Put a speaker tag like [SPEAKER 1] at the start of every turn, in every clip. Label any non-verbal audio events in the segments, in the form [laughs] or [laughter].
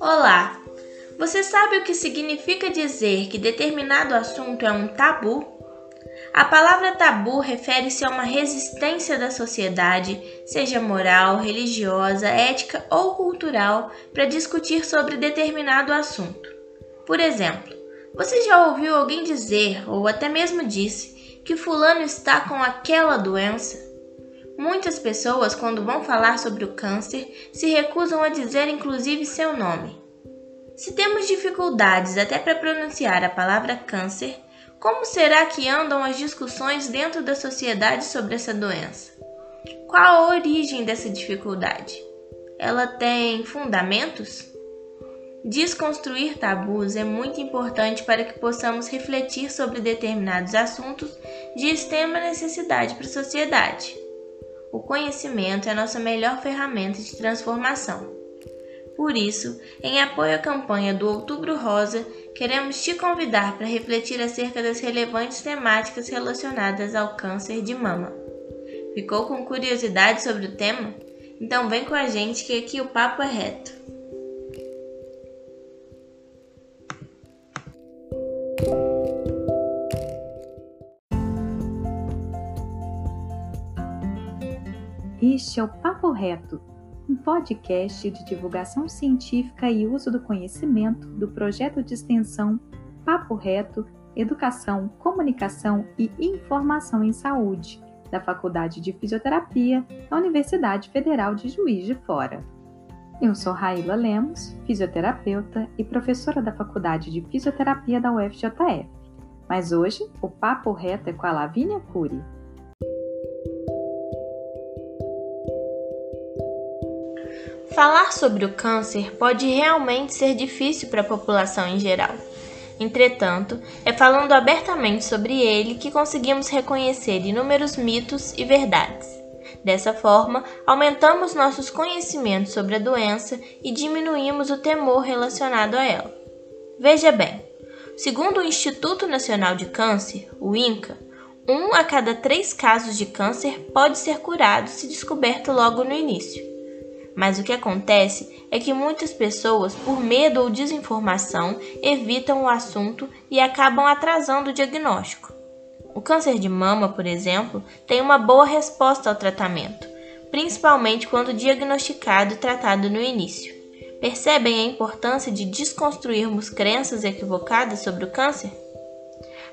[SPEAKER 1] Olá! Você sabe o que significa dizer que determinado assunto é um tabu? A palavra tabu refere-se a uma resistência da sociedade, seja moral, religiosa, ética ou cultural, para discutir sobre determinado assunto. Por exemplo, você já ouviu alguém dizer, ou até mesmo disse, que Fulano está com aquela doença? Muitas pessoas, quando vão falar sobre o câncer, se recusam a dizer inclusive seu nome. Se temos dificuldades até para pronunciar a palavra câncer, como será que andam as discussões dentro da sociedade sobre essa doença? Qual a origem dessa dificuldade? Ela tem fundamentos? Desconstruir tabus é muito importante para que possamos refletir sobre determinados assuntos de extrema necessidade para a sociedade. O conhecimento é a nossa melhor ferramenta de transformação. Por isso, em apoio à campanha do Outubro Rosa, queremos te convidar para refletir acerca das relevantes temáticas relacionadas ao câncer de mama. Ficou com curiosidade sobre o tema? Então vem com a gente que aqui o papo é reto.
[SPEAKER 2] Este é o Papo Reto, um podcast de divulgação científica e uso do conhecimento do projeto de extensão Papo Reto, Educação, Comunicação e Informação em Saúde, da Faculdade de Fisioterapia da Universidade Federal de Juiz de Fora. Eu sou Raíla Lemos, fisioterapeuta e professora da Faculdade de Fisioterapia da UFJF. Mas hoje o papo reto é com a Lavínia Cury.
[SPEAKER 1] Falar sobre o câncer pode realmente ser difícil para a população em geral. Entretanto, é falando abertamente sobre ele que conseguimos reconhecer inúmeros mitos e verdades. Dessa forma, aumentamos nossos conhecimentos sobre a doença e diminuímos o temor relacionado a ela. Veja bem, segundo o Instituto Nacional de Câncer, o INCA, um a cada três casos de câncer pode ser curado se descoberto logo no início. Mas o que acontece é que muitas pessoas, por medo ou desinformação, evitam o assunto e acabam atrasando o diagnóstico. O câncer de mama, por exemplo, tem uma boa resposta ao tratamento, principalmente quando diagnosticado e tratado no início. Percebem a importância de desconstruirmos crenças equivocadas sobre o câncer?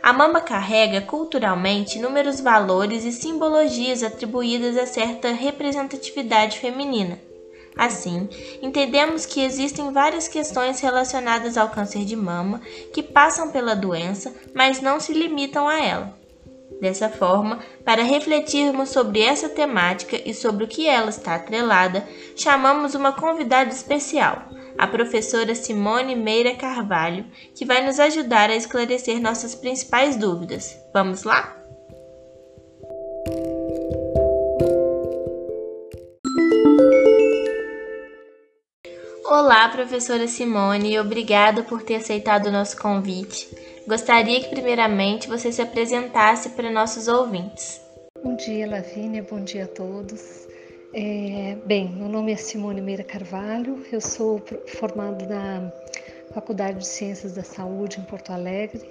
[SPEAKER 1] A mama carrega culturalmente inúmeros valores e simbologias atribuídas a certa representatividade feminina. Assim, entendemos que existem várias questões relacionadas ao câncer de mama que passam pela doença, mas não se limitam a ela. Dessa forma, para refletirmos sobre essa temática e sobre o que ela está atrelada, chamamos uma convidada especial, a professora Simone Meira Carvalho, que vai nos ajudar a esclarecer nossas principais dúvidas. Vamos lá? Olá, professora Simone, obrigada por ter aceitado o nosso convite. Gostaria que, primeiramente, você se apresentasse para nossos ouvintes.
[SPEAKER 3] Bom dia, Lavínia, bom dia a todos. É, bem, meu nome é Simone Meira Carvalho, eu sou formada na Faculdade de Ciências da Saúde em Porto Alegre.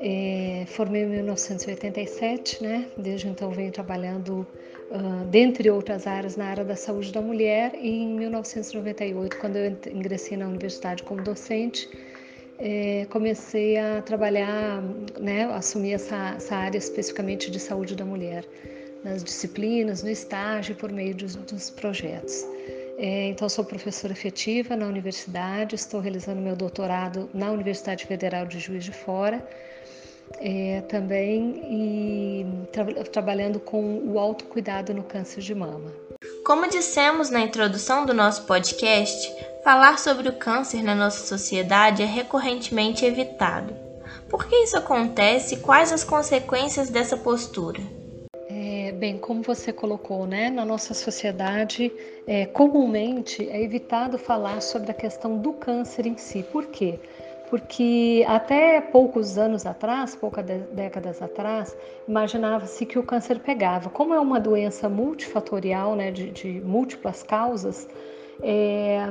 [SPEAKER 3] É, formei em 1987, né? Desde então venho trabalhando uh, dentre outras áreas, na área da saúde da mulher. E em 1998, quando eu ingressei na universidade como docente, é, comecei a trabalhar, né, assumir essa, essa, área especificamente de saúde da mulher, nas disciplinas, no estágio, por meio dos, dos projetos. É, então, sou professora efetiva na universidade, estou realizando meu doutorado na Universidade Federal de Juiz de Fora é, também e tra trabalhando com o autocuidado no câncer de mama.
[SPEAKER 1] Como dissemos na introdução do nosso podcast, falar sobre o câncer na nossa sociedade é recorrentemente evitado. Por que isso acontece e quais as consequências dessa postura?
[SPEAKER 3] É, bem, como você colocou, né, na nossa sociedade, é, comumente é evitado falar sobre a questão do câncer em si. Por quê? Porque até poucos anos atrás, poucas décadas atrás, imaginava-se que o câncer pegava. Como é uma doença multifatorial, né, de, de múltiplas causas, é,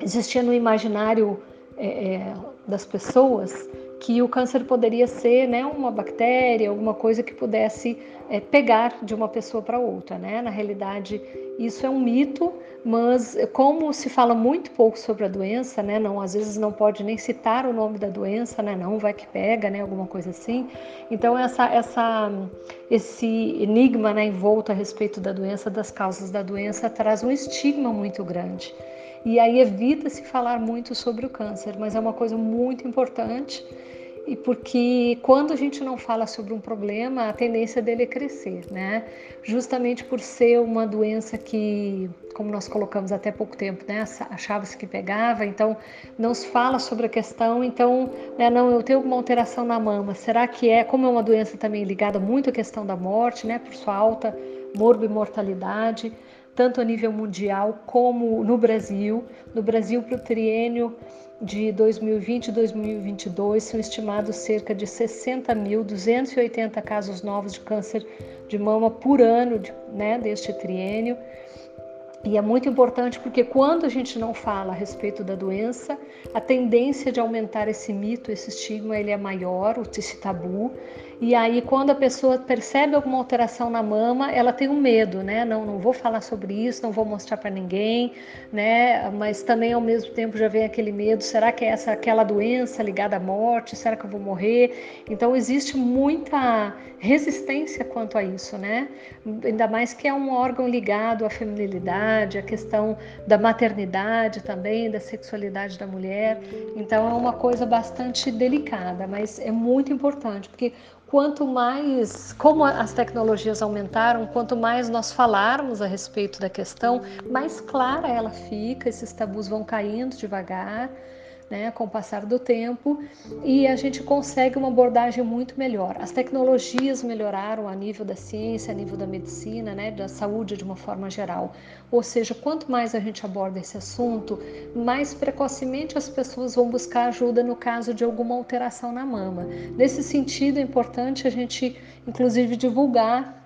[SPEAKER 3] existia no imaginário é, é, das pessoas que o câncer poderia ser né, uma bactéria, alguma coisa que pudesse é, pegar de uma pessoa para outra. Né? Na realidade, isso é um mito, mas como se fala muito pouco sobre a doença, né, não, às vezes não pode nem citar o nome da doença, né, não vai que pega, né, alguma coisa assim. Então essa, essa, esse enigma né, envolto a respeito da doença, das causas da doença, traz um estigma muito grande. E aí evita-se falar muito sobre o câncer, mas é uma coisa muito importante e porque quando a gente não fala sobre um problema, a tendência dele é crescer, né? Justamente por ser uma doença que, como nós colocamos até pouco tempo, né, achava-se que pegava, então não se fala sobre a questão, então, né, não, eu tenho alguma alteração na mama, será que é, como é uma doença também ligada muito à questão da morte, né, por sua alta morbimortalidade, tanto a nível mundial como no Brasil, no Brasil para o triênio de 2020 e 2022 são estimados cerca de 60.280 casos novos de câncer de mama por ano né, deste triênio. E é muito importante porque quando a gente não fala a respeito da doença, a tendência de aumentar esse mito, esse estigma, ele é maior, esse tabu. E aí, quando a pessoa percebe alguma alteração na mama, ela tem um medo, né? Não, não vou falar sobre isso, não vou mostrar para ninguém, né? Mas também ao mesmo tempo já vem aquele medo: será que é essa aquela doença ligada à morte? Será que eu vou morrer? Então existe muita resistência quanto a isso, né? Ainda mais que é um órgão ligado à feminilidade, à questão da maternidade também, da sexualidade da mulher. Então é uma coisa bastante delicada, mas é muito importante, porque quanto mais, como as tecnologias aumentaram, quanto mais nós falarmos a respeito da questão, mais clara ela fica, esses tabus vão caindo devagar né, com o passar do tempo e a gente consegue uma abordagem muito melhor. As tecnologias melhoraram a nível da ciência, a nível da medicina, né, da saúde de uma forma geral. Ou seja, quanto mais a gente aborda esse assunto, mais precocemente as pessoas vão buscar ajuda no caso de alguma alteração na mama. Nesse sentido, é importante a gente, inclusive, divulgar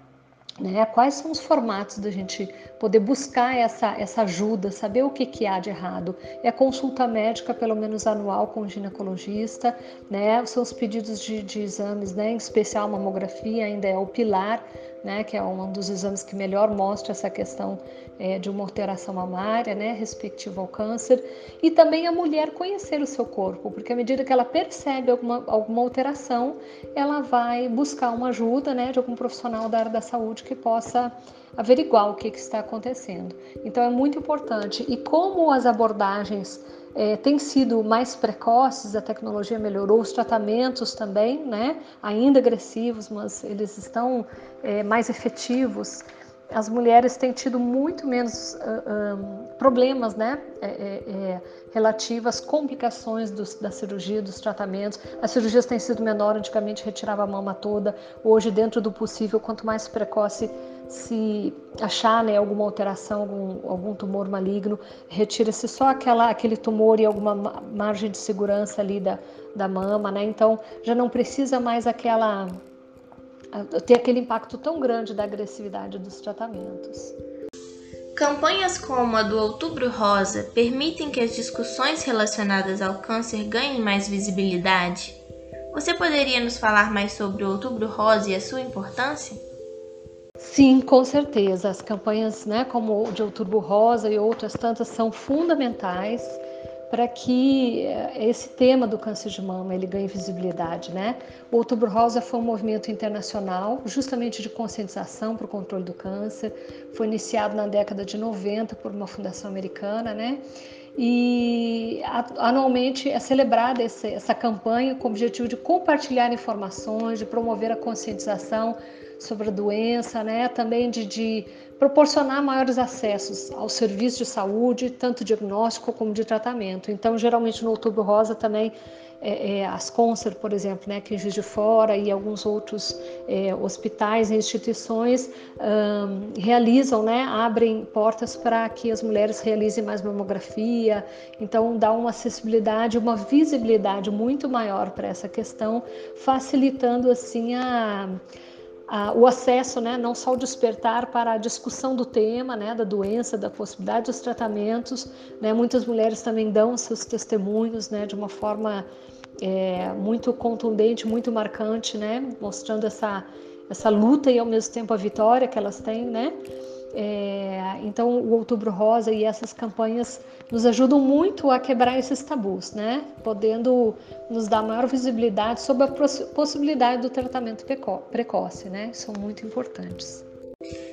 [SPEAKER 3] né? Quais são os formatos da gente poder buscar essa, essa ajuda, saber o que, que há de errado? É consulta médica, pelo menos anual, com o ginecologista, né? são os pedidos de, de exames, né? em especial mamografia, ainda é o pilar né, que é um dos exames que melhor mostra essa questão é, de uma alteração mamária, né, respectiva ao câncer, e também a mulher conhecer o seu corpo, porque à medida que ela percebe alguma, alguma alteração, ela vai buscar uma ajuda né, de algum profissional da área da saúde que possa averiguar o que, que está acontecendo. Então é muito importante. E como as abordagens é, têm sido mais precoces, a tecnologia melhorou, os tratamentos também, né? Ainda agressivos, mas eles estão é, mais efetivos. As mulheres têm tido muito menos uh, um, problemas, né? É, relativas complicações dos, da cirurgia, dos tratamentos. As cirurgias têm sido menor, antigamente retirava a mama toda. Hoje, dentro do possível, quanto mais precoce se achar né, alguma alteração, algum, algum tumor maligno, retira-se só aquela, aquele tumor e alguma margem de segurança ali da, da mama, né? Então já não precisa mais aquela ter aquele impacto tão grande da agressividade dos tratamentos.
[SPEAKER 1] Campanhas como a do Outubro Rosa permitem que as discussões relacionadas ao câncer ganhem mais visibilidade? Você poderia nos falar mais sobre o Outubro Rosa e a sua importância?
[SPEAKER 3] Sim, com certeza. As campanhas, né, como de Outubro Rosa e outras tantas, são fundamentais para que eh, esse tema do câncer de mama ele ganhe visibilidade, né? O Outubro Rosa foi um movimento internacional, justamente de conscientização para o controle do câncer. Foi iniciado na década de 90 por uma fundação americana, né? E anualmente é celebrada essa campanha com o objetivo de compartilhar informações, de promover a conscientização sobre a doença, né? Também de, de proporcionar maiores acessos ao serviço de saúde, tanto diagnóstico como de tratamento. Então, geralmente no Outubro Rosa também é, é, as Concert, por exemplo, né, que em Juiz de Fora e alguns outros é, hospitais e instituições um, realizam, né, abrem portas para que as mulheres realizem mais mamografia. Então, dá uma acessibilidade, uma visibilidade muito maior para essa questão, facilitando assim a o acesso, né, não só o despertar para a discussão do tema, né, da doença, da possibilidade dos tratamentos. Né, muitas mulheres também dão seus testemunhos né, de uma forma é, muito contundente, muito marcante, né, mostrando essa, essa luta e ao mesmo tempo a vitória que elas têm. Né. É, então, o Outubro Rosa e essas campanhas nos ajudam muito a quebrar esses tabus, né? podendo nos dar maior visibilidade sobre a possibilidade do tratamento precoce, né? São muito importantes.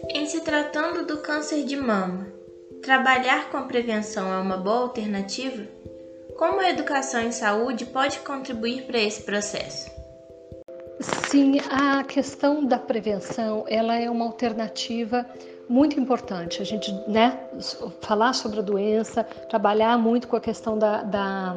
[SPEAKER 1] Em se tratando do câncer de mama, trabalhar com a prevenção é uma boa alternativa? Como a educação em saúde pode contribuir para esse processo?
[SPEAKER 3] Sim, a questão da prevenção ela é uma alternativa muito importante a gente né, falar sobre a doença, trabalhar muito com a questão da, da,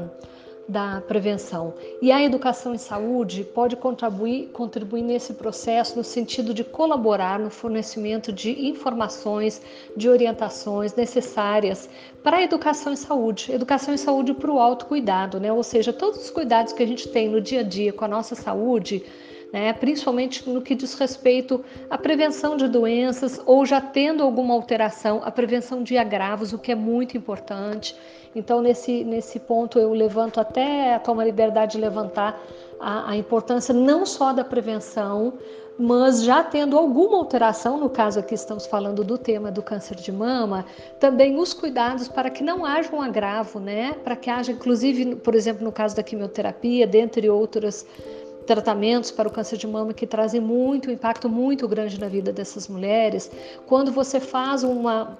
[SPEAKER 3] da prevenção. E a educação em saúde pode contribuir, contribuir nesse processo no sentido de colaborar no fornecimento de informações, de orientações necessárias para a educação em saúde. Educação em saúde para o autocuidado, né? ou seja, todos os cuidados que a gente tem no dia a dia com a nossa saúde né? principalmente no que diz respeito à prevenção de doenças ou já tendo alguma alteração, a prevenção de agravos, o que é muito importante. Então, nesse, nesse ponto, eu levanto até, tomo a liberdade de levantar a, a importância não só da prevenção, mas já tendo alguma alteração, no caso aqui estamos falando do tema do câncer de mama, também os cuidados para que não haja um agravo, né? Para que haja, inclusive, por exemplo, no caso da quimioterapia, dentre outras tratamentos para o câncer de mama que trazem muito impacto muito grande na vida dessas mulheres. Quando você faz uma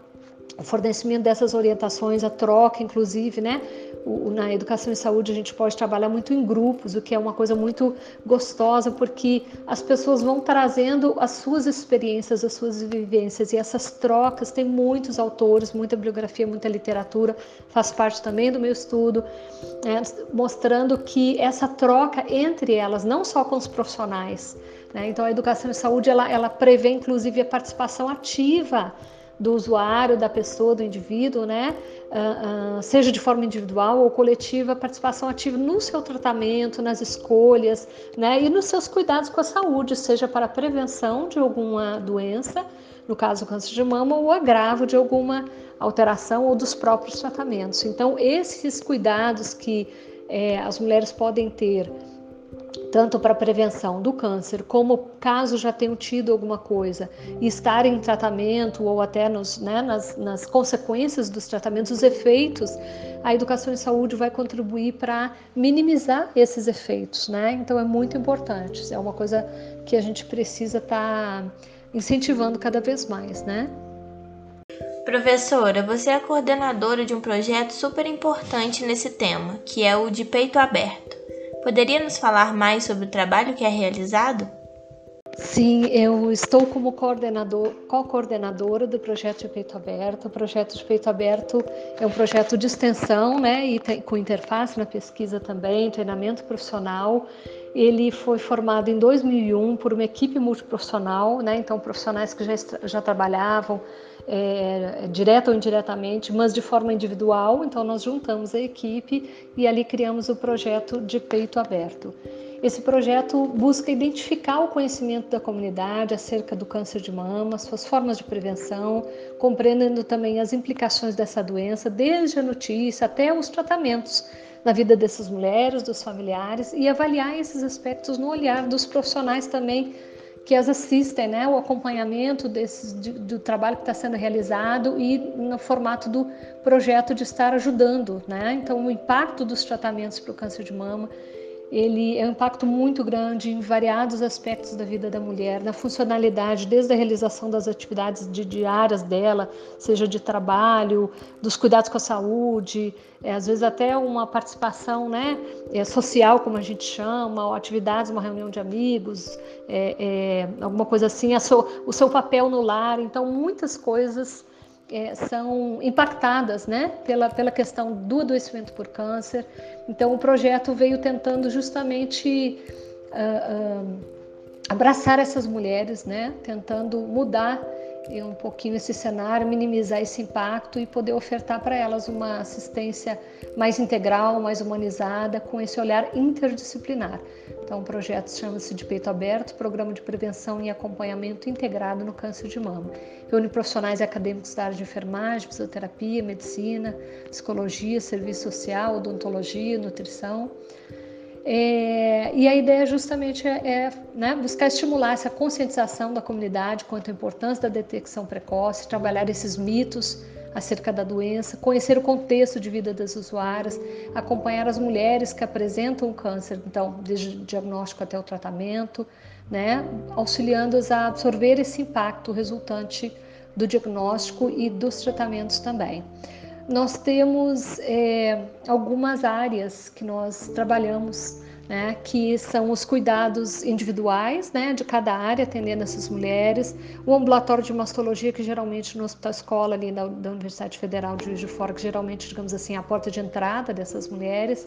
[SPEAKER 3] o fornecimento dessas orientações, a troca, inclusive, né? O, na educação e saúde a gente pode trabalhar muito em grupos, o que é uma coisa muito gostosa, porque as pessoas vão trazendo as suas experiências, as suas vivências, e essas trocas tem muitos autores, muita bibliografia, muita literatura, faz parte também do meu estudo, né? mostrando que essa troca entre elas, não só com os profissionais, né? então a educação e saúde ela, ela prevê inclusive a participação ativa do usuário, da pessoa, do indivíduo, né? Uh, uh, seja de forma individual ou coletiva, participação ativa no seu tratamento, nas escolhas, né? E nos seus cuidados com a saúde, seja para a prevenção de alguma doença, no caso câncer de mama, ou agravo de alguma alteração ou dos próprios tratamentos. Então, esses cuidados que eh, as mulheres podem ter tanto para prevenção do câncer, como caso já tenham tido alguma coisa e estar em tratamento ou até nos, né, nas, nas consequências dos tratamentos, os efeitos, a educação em saúde vai contribuir para minimizar esses efeitos, né? Então é muito importante, é uma coisa que a gente precisa estar tá incentivando cada vez mais, né?
[SPEAKER 1] Professora, você é coordenadora de um projeto super importante nesse tema, que é o de peito aberto. Poderia nos falar mais sobre o trabalho que é realizado?
[SPEAKER 3] Sim, eu estou como coordenador, co-coordenadora do projeto de Peito Aberto. O projeto de Peito Aberto é um projeto de extensão, né, e tem, com interface na pesquisa também, treinamento profissional. Ele foi formado em 2001 por uma equipe multiprofissional, né, então profissionais que já, já trabalhavam é, direta ou indiretamente, mas de forma individual. Então, nós juntamos a equipe e ali criamos o projeto de peito aberto. Esse projeto busca identificar o conhecimento da comunidade acerca do câncer de mama, suas formas de prevenção, compreendendo também as implicações dessa doença, desde a notícia até os tratamentos na vida dessas mulheres, dos familiares e avaliar esses aspectos no olhar dos profissionais também que as assistem, né, o acompanhamento desse, do trabalho que está sendo realizado e no formato do projeto de estar ajudando. Né? Então, o impacto dos tratamentos para o câncer de mama ele é um impacto muito grande em variados aspectos da vida da mulher, na funcionalidade, desde a realização das atividades de, diárias dela, seja de trabalho, dos cuidados com a saúde, é, às vezes até uma participação né, é, social, como a gente chama, ou atividades, uma reunião de amigos, é, é alguma coisa assim, o seu papel no lar. Então, muitas coisas é, são impactadas né, pela, pela questão do adoecimento por câncer. Então, o projeto veio tentando justamente uh, uh, abraçar essas mulheres, né, tentando mudar um pouquinho esse cenário, minimizar esse impacto e poder ofertar para elas uma assistência mais integral, mais humanizada, com esse olhar interdisciplinar. Então, o projeto chama-se de Peito Aberto, Programa de Prevenção e Acompanhamento Integrado no Câncer de Mama. Reúne profissionais e acadêmicos da área de enfermagem, fisioterapia, medicina, psicologia, serviço social, odontologia, nutrição. É, e a ideia justamente é, é né, buscar estimular essa conscientização da comunidade quanto à importância da detecção precoce, trabalhar esses mitos acerca da doença, conhecer o contexto de vida das usuárias, acompanhar as mulheres que apresentam o câncer, então, desde o diagnóstico até o tratamento, né, auxiliando-as a absorver esse impacto resultante do diagnóstico e dos tratamentos também. Nós temos é, algumas áreas que nós trabalhamos, né, que são os cuidados individuais né, de cada área, atendendo essas mulheres, o ambulatório de mastologia, que geralmente no Hospital Escola ali da, da Universidade Federal de Juiz de Fora, que geralmente, digamos assim, é a porta de entrada dessas mulheres.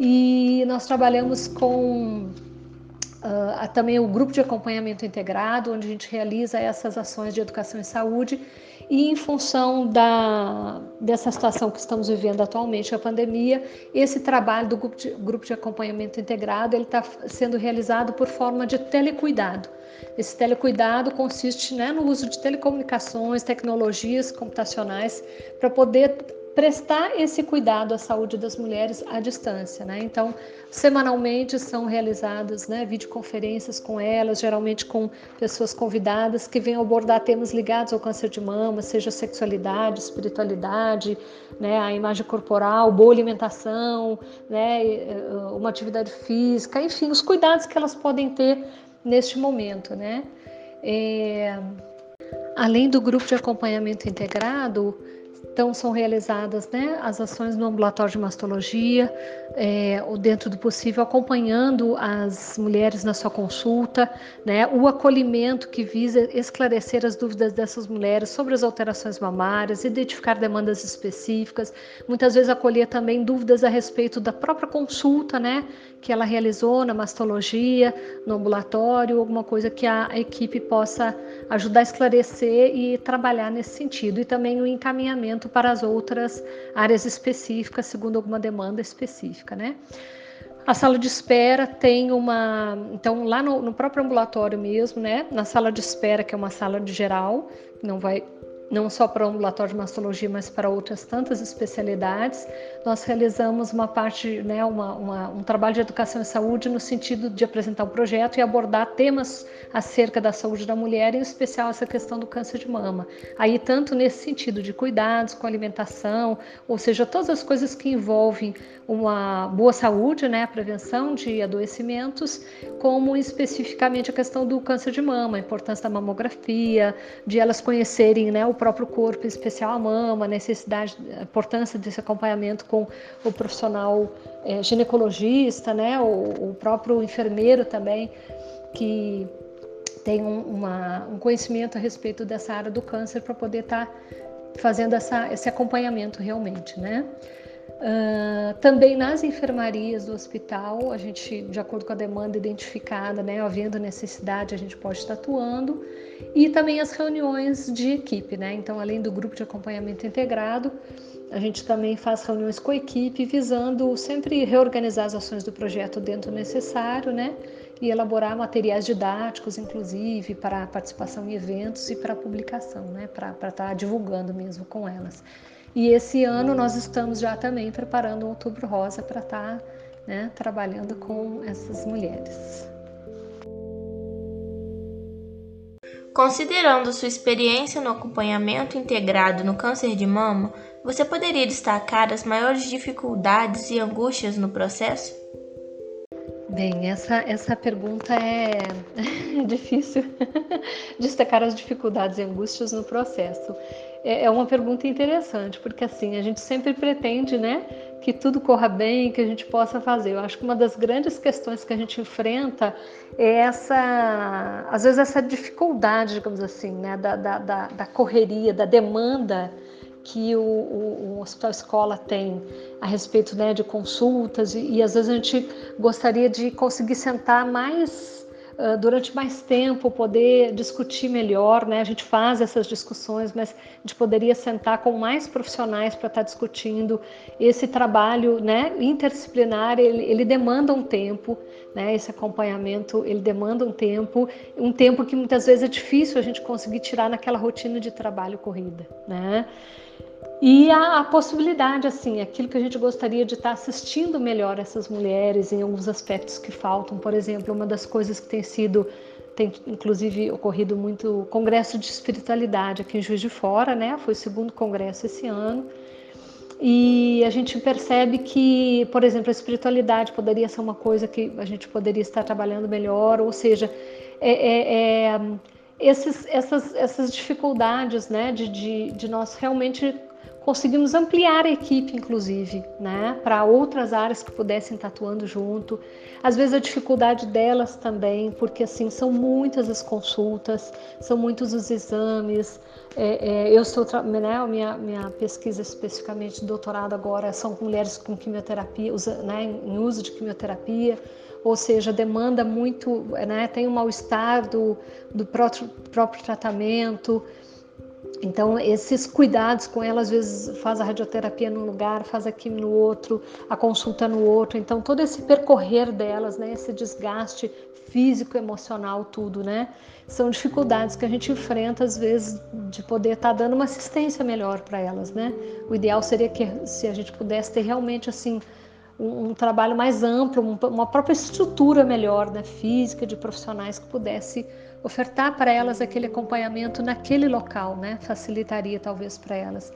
[SPEAKER 3] E nós trabalhamos com Uh, também o grupo de acompanhamento integrado, onde a gente realiza essas ações de educação e saúde e em função da, dessa situação que estamos vivendo atualmente, a pandemia, esse trabalho do grupo de, grupo de acompanhamento integrado ele está sendo realizado por forma de telecuidado. Esse telecuidado consiste né, no uso de telecomunicações, tecnologias computacionais para poder prestar esse cuidado à saúde das mulheres à distância, né? Então, semanalmente são realizadas, né, videoconferências com elas, geralmente com pessoas convidadas que vêm abordar temas ligados ao câncer de mama, seja sexualidade, espiritualidade, né, a imagem corporal, boa alimentação, né, uma atividade física, enfim, os cuidados que elas podem ter neste momento? É... Além do grupo de acompanhamento integrado, então, são realizadas né, as ações no ambulatório de mastologia, é, dentro do possível, acompanhando as mulheres na sua consulta, né, o acolhimento que visa esclarecer as dúvidas dessas mulheres sobre as alterações mamárias, identificar demandas específicas, muitas vezes acolher também dúvidas a respeito da própria consulta né, que ela realizou na mastologia, no ambulatório, alguma coisa que a equipe possa ajudar a esclarecer e trabalhar nesse sentido, e também o encaminhamento para as outras áreas específicas, segundo alguma demanda específica, né? A sala de espera tem uma. Então, lá no, no, próprio ambulatório mesmo, né? Na sala de espera, que é uma sala de geral, não vai não só para o ambulatório de mastologia, mas para outras tantas especialidades. Nós realizamos uma parte, né, uma, uma, um trabalho de educação e saúde no sentido de apresentar um projeto e abordar temas acerca da saúde da mulher, em especial essa questão do câncer de mama. Aí, tanto nesse sentido de cuidados com alimentação, ou seja, todas as coisas que envolvem uma boa saúde, né, a prevenção de adoecimentos, como especificamente a questão do câncer de mama, a importância da mamografia, de elas conhecerem né, o próprio corpo, em especial a mama, a necessidade, a importância desse acompanhamento com o profissional é, ginecologista, né, o, o, próprio enfermeiro também, que tem um, uma, um conhecimento a respeito dessa área do câncer para poder estar tá fazendo essa, esse acompanhamento realmente, né? Uh, também nas enfermarias do hospital, a gente, de acordo com a demanda identificada, né, havendo necessidade, a gente pode estar atuando. E também as reuniões de equipe, né? Então, além do grupo de acompanhamento integrado, a gente também faz reuniões com a equipe, visando sempre reorganizar as ações do projeto dentro do necessário, né? E elaborar materiais didáticos, inclusive, para participação em eventos e para publicação, né? Para estar divulgando mesmo com elas. E esse ano nós estamos já também preparando o Outubro Rosa para estar tá, né, trabalhando com essas mulheres.
[SPEAKER 1] Considerando sua experiência no acompanhamento integrado no câncer de mama, você poderia destacar as maiores dificuldades e angústias no processo?
[SPEAKER 3] Bem, essa, essa pergunta é [laughs] difícil [laughs] destacar as dificuldades e angústias no processo. É, é uma pergunta interessante, porque assim, a gente sempre pretende, né, que tudo corra bem, que a gente possa fazer. Eu acho que uma das grandes questões que a gente enfrenta é essa, às vezes, essa dificuldade, digamos assim, né, da, da, da, da correria, da demanda que o, o, o, hospital escola tem a respeito né, de consultas e, e, às vezes a gente gostaria de conseguir sentar mais durante mais tempo poder discutir melhor, né? A gente faz essas discussões, mas a gente poderia sentar com mais profissionais para estar tá discutindo esse trabalho, né? Interdisciplinar, ele, ele demanda um tempo, né? Esse acompanhamento, ele demanda um tempo, um tempo que muitas vezes é difícil a gente conseguir tirar naquela rotina de trabalho corrida, né? E a, a, possibilidade, assim, aquilo que a gente gostaria de estar assistindo melhor essas mulheres em alguns aspectos que faltam. Por exemplo, uma das coisas que tem sido, tem inclusive ocorrido muito, congresso de espiritualidade aqui em Juiz de Fora, né? Foi o segundo congresso esse ano. E a gente percebe que, por exemplo, a espiritualidade poderia ser uma coisa que a gente poderia estar trabalhando melhor, ou seja, é, é, é esses, essas, essas dificuldades né, de, de, de nós realmente conseguimos ampliar a equipe, inclusive, né, para outras áreas que pudessem estar atuando junto. Às vezes a dificuldade delas também, porque assim são muitas as consultas, são muitos os exames. É, é, eu estou, né, minha minha pesquisa especificamente doutorado agora são mulheres com quimioterapia, usa, né, em uso de quimioterapia ou seja, demanda muito, né, tem um mal-estar do, do próprio, próprio tratamento, então, esses cuidados com ela, às vezes faz a radioterapia num lugar, faz a quimio no outro, a consulta no outro. Então, todo esse percorrer delas, né, esse desgaste físico, emocional, tudo, né, são dificuldades que a gente enfrenta, às vezes, de poder estar tá dando uma assistência melhor para elas, né. O ideal seria que se a gente pudesse ter realmente, assim, um, um trabalho mais amplo, uma própria estrutura melhor, né, física, de profissionais que pudesse ofertar para elas aquele acompanhamento naquele local, né? Facilitaria talvez para elas.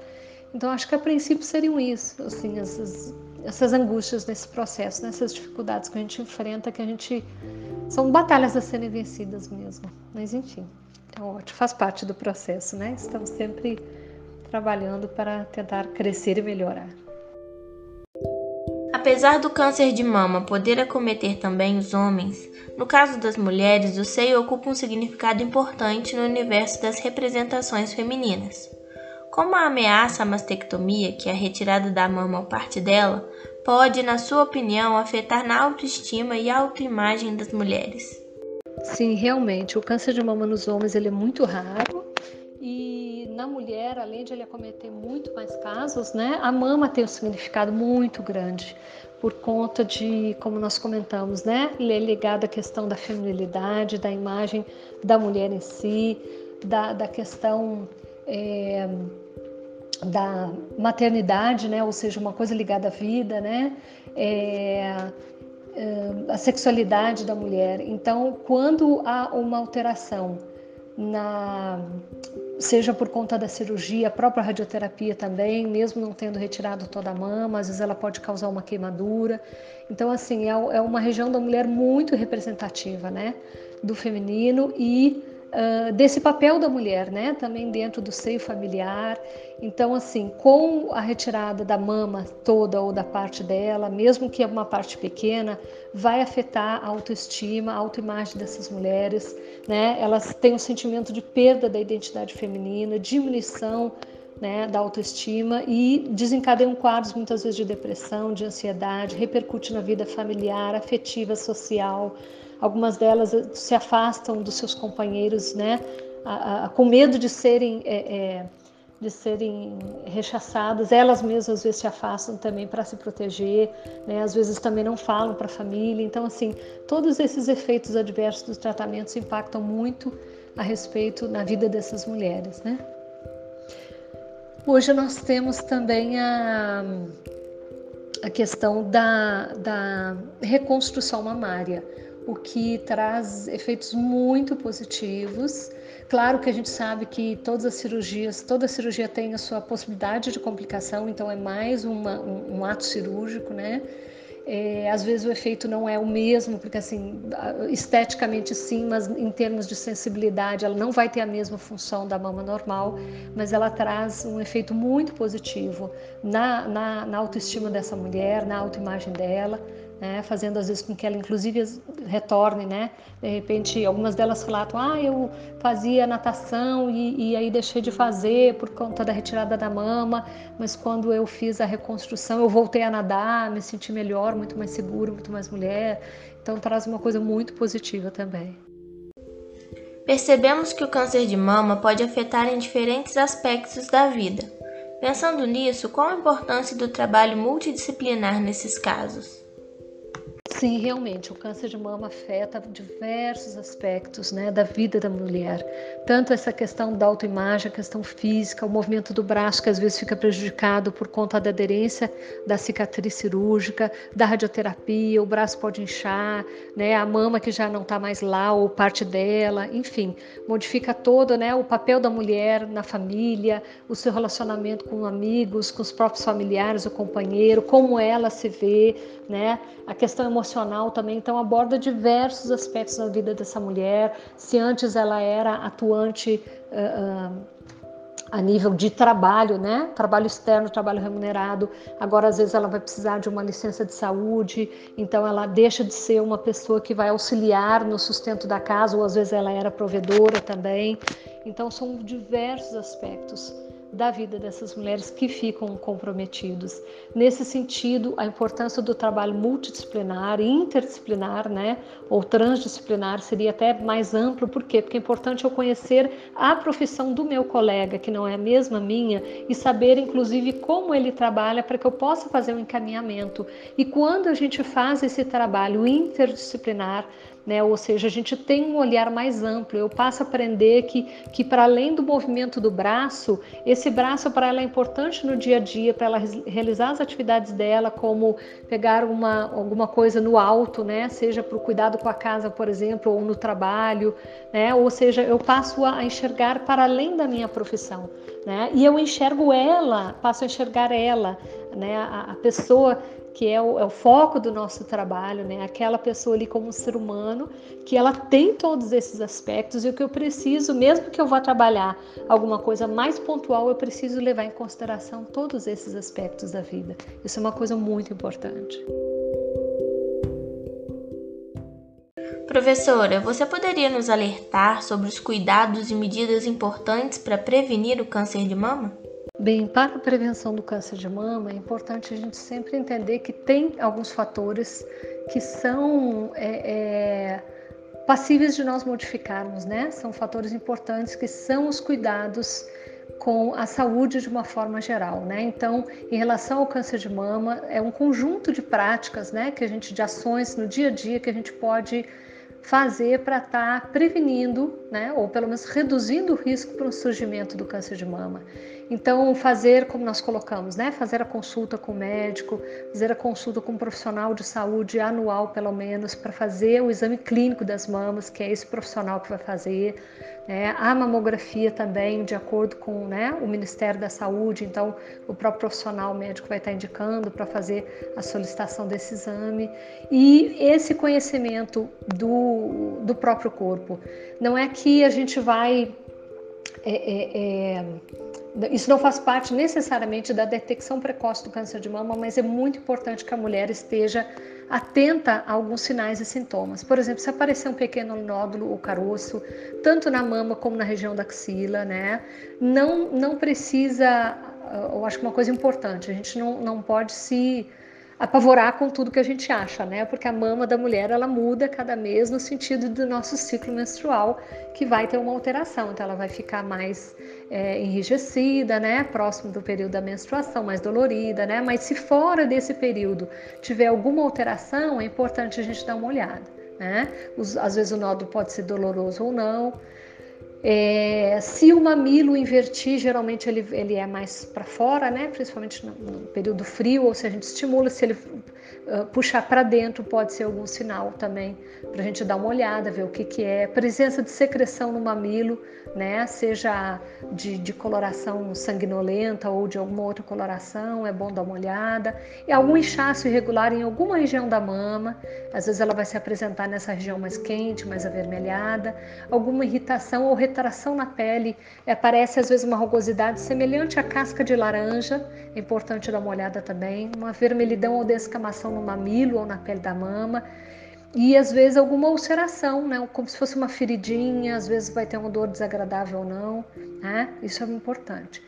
[SPEAKER 3] Então acho que a princípio seriam isso, assim, essas, essas angústias nesse processo, nessas dificuldades que a gente enfrenta, que a gente são batalhas a serem vencidas mesmo. Mas enfim, é ótimo, faz parte do processo, né? Estamos sempre trabalhando para tentar crescer e melhorar.
[SPEAKER 1] Apesar do câncer de mama poder acometer também os homens, no caso das mulheres, o seio ocupa um significado importante no universo das representações femininas. Como a ameaça à mastectomia, que é a retirada da mama ou parte dela, pode, na sua opinião, afetar na autoestima e autoimagem das mulheres?
[SPEAKER 3] Sim, realmente, o câncer de mama nos homens ele é muito raro na mulher, além de ele acometer muito mais casos, né, a mama tem um significado muito grande por conta de, como nós comentamos, né, é ligado à questão da feminilidade, da imagem da mulher em si, da, da questão é, da maternidade, né, ou seja, uma coisa ligada à vida, né, é, é, a sexualidade da mulher. Então, quando há uma alteração na seja por conta da cirurgia, a própria radioterapia também, mesmo não tendo retirado toda a mama, às vezes ela pode causar uma queimadura. Então, assim, é, é uma região da mulher muito representativa, né, do feminino e desse papel da mulher, né, também dentro do seio familiar. Então, assim, com a retirada da mama toda ou da parte dela, mesmo que é uma parte pequena, vai afetar a autoestima, a autoimagem dessas mulheres, né? Elas têm um sentimento de perda da identidade feminina, diminuição né, da autoestima e desencadeiam quadros muitas vezes de depressão, de ansiedade, repercute na vida familiar, afetiva, social. Algumas delas eh, se afastam dos seus companheiros, né, a, a, com medo de serem é, é, de serem rechaçadas, elas mesmas às vezes se afastam também para se proteger, né? às vezes também não falam para a família. Então, assim, todos esses efeitos adversos dos tratamentos impactam muito a respeito na vida dessas mulheres, né? Hoje nós temos também a, a questão da, da reconstrução mamária, o que traz efeitos muito positivos Claro que a gente sabe que todas as cirurgias, toda cirurgia tem a sua possibilidade de complicação, então é mais uma, um, um, ato cirúrgico, né? É, às vezes o efeito não é o mesmo, porque assim, esteticamente sim, mas em termos de sensibilidade ela não vai ter a mesma função da mama normal, mas ela traz um efeito muito positivo na, na, na autoestima dessa mulher, na autoimagem dela né, fazendo às vezes com que ela inclusive retorne, né? De repente, algumas delas relatam: "Ah, eu fazia natação e, e, aí deixei de fazer por conta da retirada da mama, mas quando eu fiz a reconstrução, eu voltei a nadar, me senti melhor, muito mais seguro, muito mais mulher". Então traz uma coisa muito positiva também.
[SPEAKER 1] Percebemos que o câncer de mama pode afetar em diferentes aspectos da vida. Pensando nisso, qual a importância do trabalho multidisciplinar nesses casos?
[SPEAKER 3] Sim, realmente, o câncer de mama afeta diversos aspectos né, da vida da mulher. Tanto essa questão da autoimagem, a questão física, o movimento do braço, que às vezes fica prejudicado por conta da aderência da cicatriz cirúrgica, da radioterapia, o braço pode inchar, né, a mama que já não está mais lá, ou parte dela, enfim, modifica todo né, o papel da mulher na família, o seu relacionamento com amigos, com os próprios familiares, o companheiro, como ela se vê, né, a questão emocional emocional também, então aborda diversos aspectos da vida dessa mulher. Se antes ela era atuante uh, uh, a nível de trabalho, né? Trabalho externo, trabalho remunerado. Agora, às vezes, ela vai precisar de uma licença de saúde, então ela deixa de ser uma pessoa que vai auxiliar no sustento da casa, ou às vezes ela era provedora também. Então, são diversos aspectos da vida dessas mulheres que ficam comprometidos. Nesse sentido, a importância do trabalho multidisciplinar interdisciplinar, né, ou transdisciplinar seria até mais amplo, por quê? Porque é importante eu conhecer a profissão do meu colega, que não é a mesma minha, e saber inclusive como ele trabalha para que eu possa fazer um encaminhamento. E quando a gente faz esse trabalho interdisciplinar, né? Ou seja, a gente tem um olhar mais amplo. Eu passo a aprender que, que para além do movimento do braço, esse braço para ela é importante no dia a dia, para ela realizar as atividades dela, como pegar uma, alguma coisa no alto, né? Seja para o cuidado com a casa, por exemplo, ou no trabalho, né? Ou seja, eu passo a enxergar para além da minha profissão, né? E eu enxergo ela, passo a enxergar ela, né? a, a pessoa que é o, é o, foco do nosso trabalho, né? Aquela pessoa ali como um ser humano, que ela tem todos esses aspectos e o que eu preciso, mesmo que eu vá trabalhar alguma coisa mais pontual, eu preciso levar em consideração todos esses aspectos da vida. Isso é uma coisa muito importante.
[SPEAKER 1] Professora, você poderia nos alertar sobre os cuidados e medidas importantes para prevenir o câncer de mama?
[SPEAKER 3] Bem, para a prevenção do câncer de mama, é importante a gente sempre entender que tem alguns fatores que são é, é, passíveis de nós modificarmos, né? São fatores importantes que são os cuidados com a saúde de uma forma geral, né? Então, em relação ao câncer de mama, é um conjunto de práticas, né? Que a gente de ações no dia a dia que a gente pode fazer para estar tá prevenindo, né, ou pelo menos reduzindo o risco para o surgimento do câncer de mama. Então, fazer como nós colocamos, né, fazer a consulta com o médico, fazer a consulta com um profissional de saúde anual, pelo menos, para fazer o exame clínico das mamas, que é esse profissional que vai fazer, né? A mamografia também, de acordo com né, o Ministério da Saúde, então o próprio profissional médico vai estar indicando para fazer a solicitação desse exame. E esse conhecimento do, do próprio corpo. Não é que a gente vai. É, é, é, isso não faz parte necessariamente da detecção precoce do câncer de mama, mas é muito importante que a mulher esteja atenta a alguns sinais e sintomas. Por exemplo, se aparecer um pequeno nódulo ou caroço, tanto na mama como na região da axila, né? Não, não precisa, eu acho que uma coisa importante, a gente não, não pode se apavorar com tudo que a gente acha, né? Porque a mama da mulher ela muda cada mês no sentido do nosso ciclo menstrual, que vai ter uma alteração. Então ela vai ficar mais é, enrijecida, né? Próximo do período da menstruação, mais dolorida, né? Mas se fora desse período tiver alguma alteração, é importante a gente dar uma olhada, né? Os, às vezes o nódulo pode ser doloroso ou não. É, se o mamilo invertir, geralmente ele, ele é mais para fora, né? principalmente no, no, período frio, ou se a gente estimula, se ele uh, puxar para dentro, pode ser algum sinal também para a gente dar uma olhada, ver o que, que é. Presença de secreção no mamilo, né? seja de, de coloração sanguinolenta ou de alguma outra coloração, é bom dar uma olhada. E algum inchaço irregular em alguma região da mama, às vezes ela vai se apresentar nessa região mais quente, mais avermelhada, alguma irritação ou retração na pele, aparece às vezes uma rugosidade semelhante à casca de laranja, é importante dar uma olhada também, uma vermelhidão ou descamação no mamilo ou na pele da mama, e às vezes alguma ulceração, né? como se fosse uma feridinha, às vezes vai ter uma dor desagradável ou não, né? isso é importante.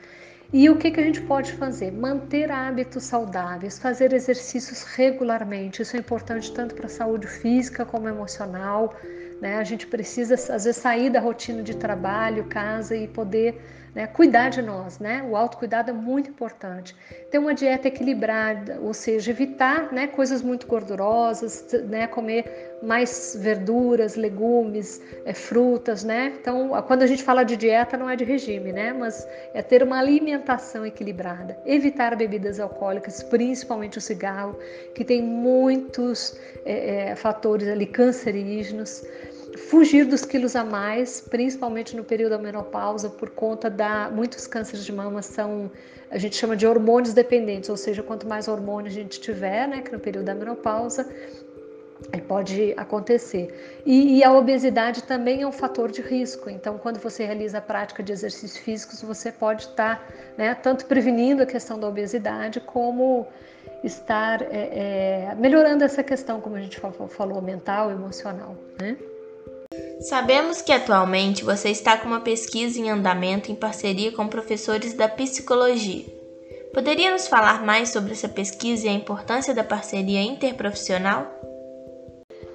[SPEAKER 3] E o que, que a gente pode fazer? Manter hábitos saudáveis, fazer exercícios regularmente. Isso é importante tanto para a saúde física como emocional, Né? A gente precisa, às vezes, sair da rotina de trabalho, casa e poder né, cuidar de nós, né? O autocuidado é muito importante. Ter uma dieta equilibrada, ou seja, evitar né, coisas muito gordurosas, né, comer mais verduras, legumes, é, frutas, né? Então, quando a gente fala de dieta, não é de regime, né? Mas é ter uma alimentação equilibrada. Evitar bebidas alcoólicas, principalmente o cigarro, que tem muitos é, é, fatores ali cancerígenos fugir dos quilos a mais, principalmente no período da menopausa, por conta da muitos cânceres de mama são a gente chama de hormônios dependentes, ou seja, quanto mais hormônio a gente tiver, né, que no período da menopausa pode acontecer. E, e, a obesidade também é um fator de risco. Então, quando você realiza a prática de exercícios físicos, você pode estar, né, tanto prevenindo a questão da obesidade como estar é, é, melhorando essa questão, como a gente falou, mental, emocional, né?
[SPEAKER 1] Sabemos que atualmente você está com uma pesquisa em andamento em parceria com professores da psicologia. Poderia nos falar mais sobre essa pesquisa e a importância da parceria interprofissional?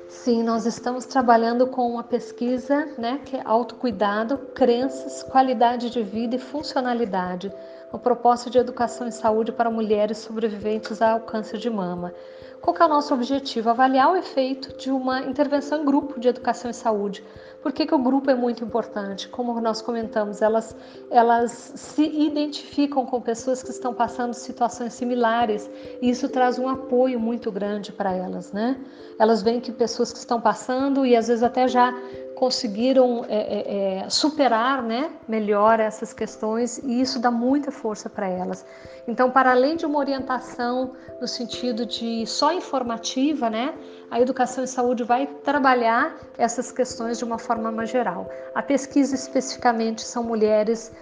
[SPEAKER 3] Sim, nós estamos trabalhando com uma pesquisa, né, que é autocuidado, crenças, qualidade de vida e funcionalidade, uma proposta de educação e saúde para mulheres sobreviventes ao câncer de mama. Qual é o nosso objetivo? Avaliar o efeito de uma intervenção em grupo de educação e saúde. Por que, que o grupo é muito importante? Como nós comentamos, elas, elas se identificam com pessoas que estão passando situações similares e isso traz um apoio muito grande para elas, né? Elas veem que pessoas que estão passando e às vezes até já conseguiram é, é, é, superar né, melhor essas questões e isso dá muita força para elas. Então, para além de uma orientação no sentido de só informativa, né, a educação em saúde vai trabalhar essas questões de uma forma mais geral. A pesquisa especificamente são mulheres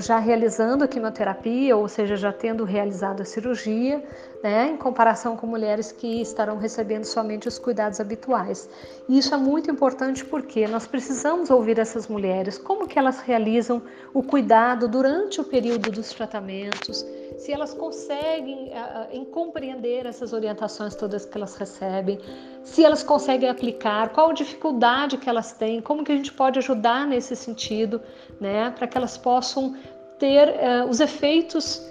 [SPEAKER 3] já realizando a quimioterapia, ou seja, já tendo realizado a cirurgia, né, em comparação com mulheres que estarão recebendo somente os cuidados habituais. E isso é muito importante porque nós precisamos ouvir essas mulheres, como que elas realizam o cuidado durante o período dos tratamentos, se elas conseguem uh, em compreender essas orientações todas que elas recebem, se elas conseguem aplicar, qual a dificuldade que elas têm, como que a gente pode ajudar nesse sentido, né, para que elas possam ter uh, os efeitos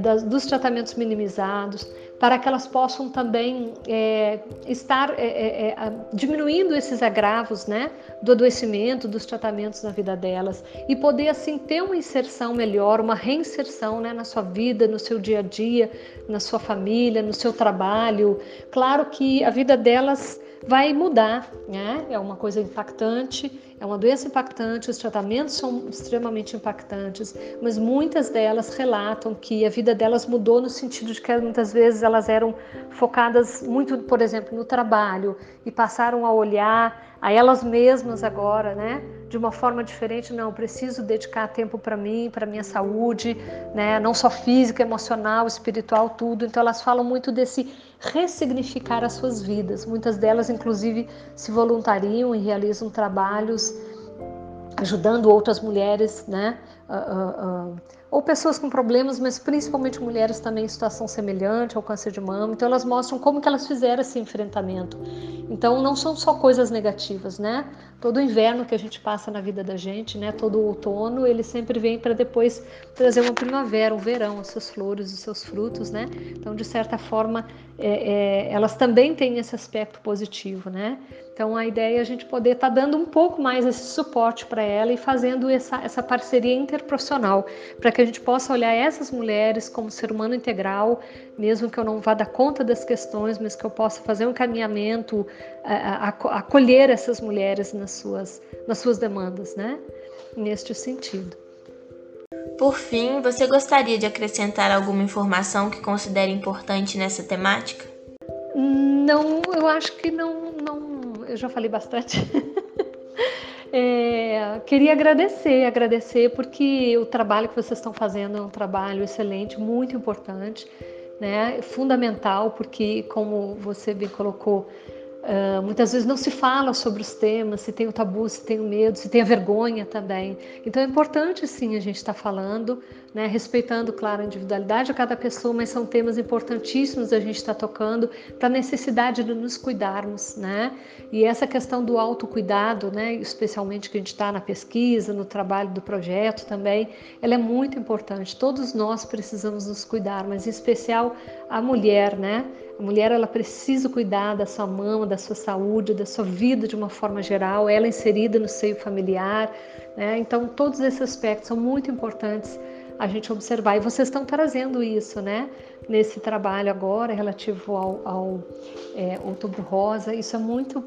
[SPEAKER 3] das, dos tratamentos minimizados, para que elas possam também é, estar é, é, é diminuindo esses agravos né, do adoecimento, dos tratamentos na vida delas e poder assim ter uma inserção melhor, uma reinserção né, na sua vida, no seu dia a dia, na sua família, no seu trabalho. Claro que a vida delas vai mudar, né? É uma coisa impactante, é uma doença impactante, os tratamentos são extremamente impactantes, mas muitas delas relatam que a vida delas mudou no sentido de que muitas vezes elas eram focadas muito, por exemplo, no trabalho e passaram a olhar a elas mesmas agora, né? De uma forma diferente, não, preciso dedicar tempo para mim, para minha saúde, né? Não só física, emocional, espiritual, tudo. Então elas falam muito desse ressignificar as suas vidas. Muitas delas, inclusive, se voluntariam e realizam trabalhos ajudando outras mulheres, né? Uh, uh, uh, ou pessoas com problemas, mas principalmente mulheres também em situação semelhante ao câncer de mama. Então elas mostram como que elas fizeram esse enfrentamento. Então não são só coisas negativas, né? Todo inverno que a gente passa na vida da gente, né? Todo outono, ele sempre vem para depois trazer uma primavera, um verão, as suas flores, os seus frutos, né? Então de certa forma é, é, elas também têm esse aspecto positivo, né? Então a ideia é a gente poder estar tá dando um pouco mais esse suporte para ela e fazendo essa, essa parceria interprofissional para que a gente possa olhar essas mulheres como ser humano integral, mesmo que eu não vá dar conta das questões, mas que eu possa fazer um encaminhamento, acolher essas mulheres nas suas, nas suas demandas, né? Neste sentido.
[SPEAKER 1] Por fim, você gostaria de acrescentar alguma informação que considere importante nessa temática?
[SPEAKER 3] Não, eu acho que não, não eu já falei bastante. [laughs] É, queria agradecer, agradecer porque o trabalho que vocês estão fazendo é um trabalho excelente, muito importante, né? Fundamental, porque como você bem colocou, Uh, muitas vezes não se fala sobre os temas, se tem o tabu, se tem o medo, se tem a vergonha também. Então é importante sim a gente estar tá falando, né, respeitando, claro, a individualidade de cada pessoa, mas são temas importantíssimos a gente estar tá tocando para a necessidade de nos cuidarmos, né? E essa questão do autocuidado, né, especialmente que a gente está na pesquisa, no trabalho do projeto também, ela é muito importante. Todos nós precisamos nos cuidar, mas em especial a mulher, né? A mulher ela precisa cuidar da sua mama, da sua saúde, da sua vida de uma forma geral, ela inserida no seio familiar. Né? Então, todos esses aspectos são muito importantes a gente observar. E vocês estão trazendo isso, né? Nesse trabalho agora relativo ao, ao é, Outubro Rosa. Isso é muito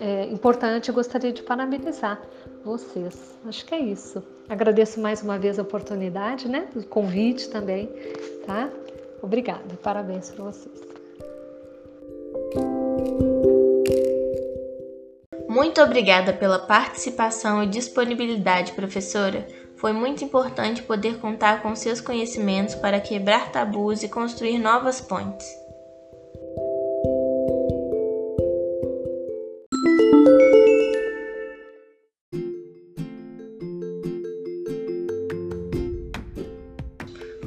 [SPEAKER 3] é, importante. Eu gostaria de parabenizar vocês. Acho que é isso. Agradeço mais uma vez a oportunidade, né? O convite também, tá? Obrigada. Parabéns para vocês.
[SPEAKER 1] Muito obrigada pela participação e disponibilidade, professora. Foi muito importante poder contar com seus conhecimentos para quebrar tabus e construir novas pontes.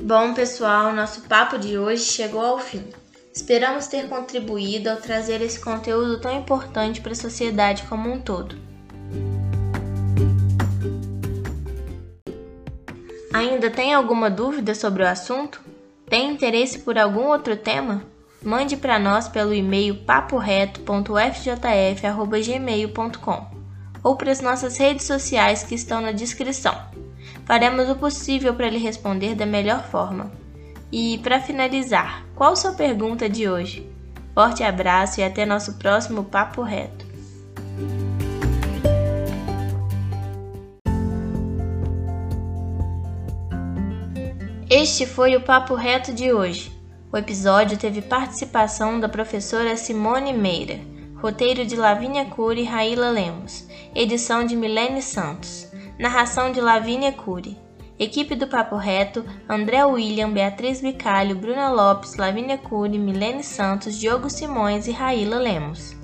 [SPEAKER 1] Bom, pessoal, nosso papo de hoje chegou ao fim. Esperamos ter contribuído ao trazer esse conteúdo tão importante para a sociedade como um todo. Ainda tem alguma dúvida sobre o assunto? Tem interesse por algum outro tema? Mande para nós pelo e-mail paporeto.fjf.gmail.com ou para as nossas redes sociais que estão na descrição. Faremos o possível para lhe responder da melhor forma. E para finalizar, qual sua pergunta de hoje? Forte abraço e até nosso próximo Papo Reto. Este foi o Papo Reto de hoje. O episódio teve participação da professora Simone Meira, roteiro de Lavínia Cury e Raíla Lemos, edição de Milene Santos, narração de Lavínia Cury. Equipe do Papo Reto, André William, Beatriz Bicalho, Bruna Lopes, Lavínia Cury, Milene Santos, Diogo Simões e Raíla Lemos.